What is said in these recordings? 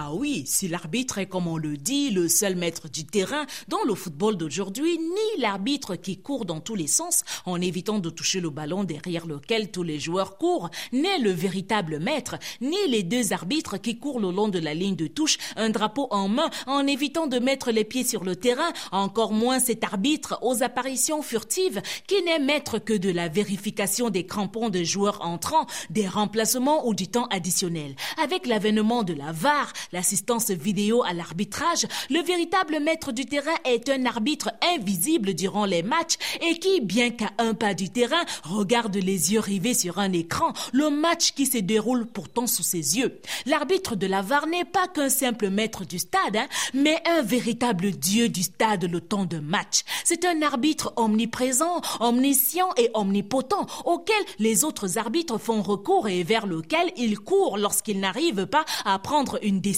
Ah oui, si l'arbitre est, comme on le dit, le seul maître du terrain, dans le football d'aujourd'hui, ni l'arbitre qui court dans tous les sens en évitant de toucher le ballon derrière lequel tous les joueurs courent, n'est le véritable maître, ni les deux arbitres qui courent le long de la ligne de touche, un drapeau en main, en évitant de mettre les pieds sur le terrain, encore moins cet arbitre aux apparitions furtives qui n'est maître que de la vérification des crampons de joueurs entrants, des remplacements ou du temps additionnel. Avec l'avènement de la VAR, l'assistance vidéo à l'arbitrage, le véritable maître du terrain est un arbitre invisible durant les matchs et qui, bien qu'à un pas du terrain, regarde les yeux rivés sur un écran, le match qui se déroule pourtant sous ses yeux. L'arbitre de la VAR n'est pas qu'un simple maître du stade, hein, mais un véritable dieu du stade le temps de match. C'est un arbitre omniprésent, omniscient et omnipotent auquel les autres arbitres font recours et vers lequel ils courent lorsqu'ils n'arrivent pas à prendre une décision.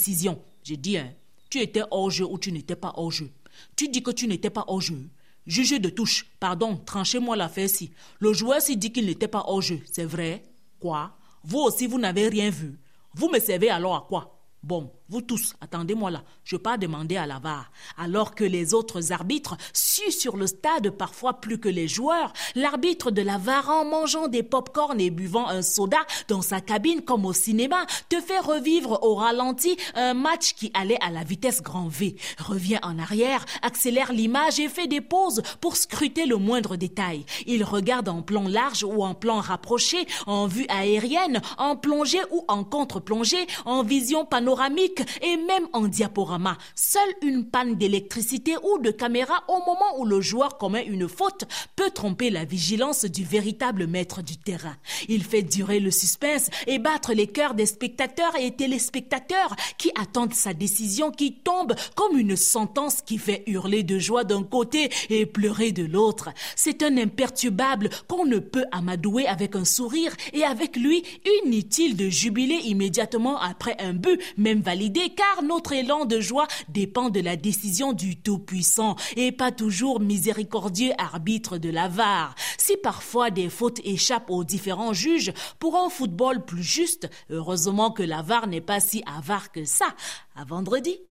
J'ai dit, hein, tu étais hors jeu ou tu n'étais pas hors jeu. Tu dis que tu n'étais pas hors jeu. Jugez de touche. Pardon, tranchez-moi l'affaire-ci. Le joueur s'y dit qu'il n'était pas hors jeu. C'est vrai Quoi? Vous aussi, vous n'avez rien vu. Vous me servez alors à quoi? Bon, vous tous, attendez-moi là, je pas demander à la VAR. Alors que les autres arbitres suent sur le stade parfois plus que les joueurs, l'arbitre de la VAR en mangeant des pop-corn et buvant un soda dans sa cabine comme au cinéma te fait revivre au ralenti un match qui allait à la vitesse grand V, revient en arrière, accélère l'image et fait des pauses pour scruter le moindre détail. Il regarde en plan large ou en plan rapproché, en vue aérienne, en plongée ou en contre-plongée, en vision panoramique et même en diaporama. Seule une panne d'électricité ou de caméra au moment où le joueur commet une faute peut tromper la vigilance du véritable maître du terrain. Il fait durer le suspense et battre les cœurs des spectateurs et téléspectateurs qui attendent sa décision qui tombe comme une sentence qui fait hurler de joie d'un côté et pleurer de l'autre. C'est un imperturbable qu'on ne peut amadouer avec un sourire et avec lui inutile de jubiler immédiatement après un but, même validé, car notre élan de joie dépend de la décision du Tout-Puissant et pas toujours miséricordieux arbitre de la VAR. Si parfois des fautes échappent aux différents juges, pour un football plus juste, heureusement que la VAR n'est pas si avare que ça. À vendredi.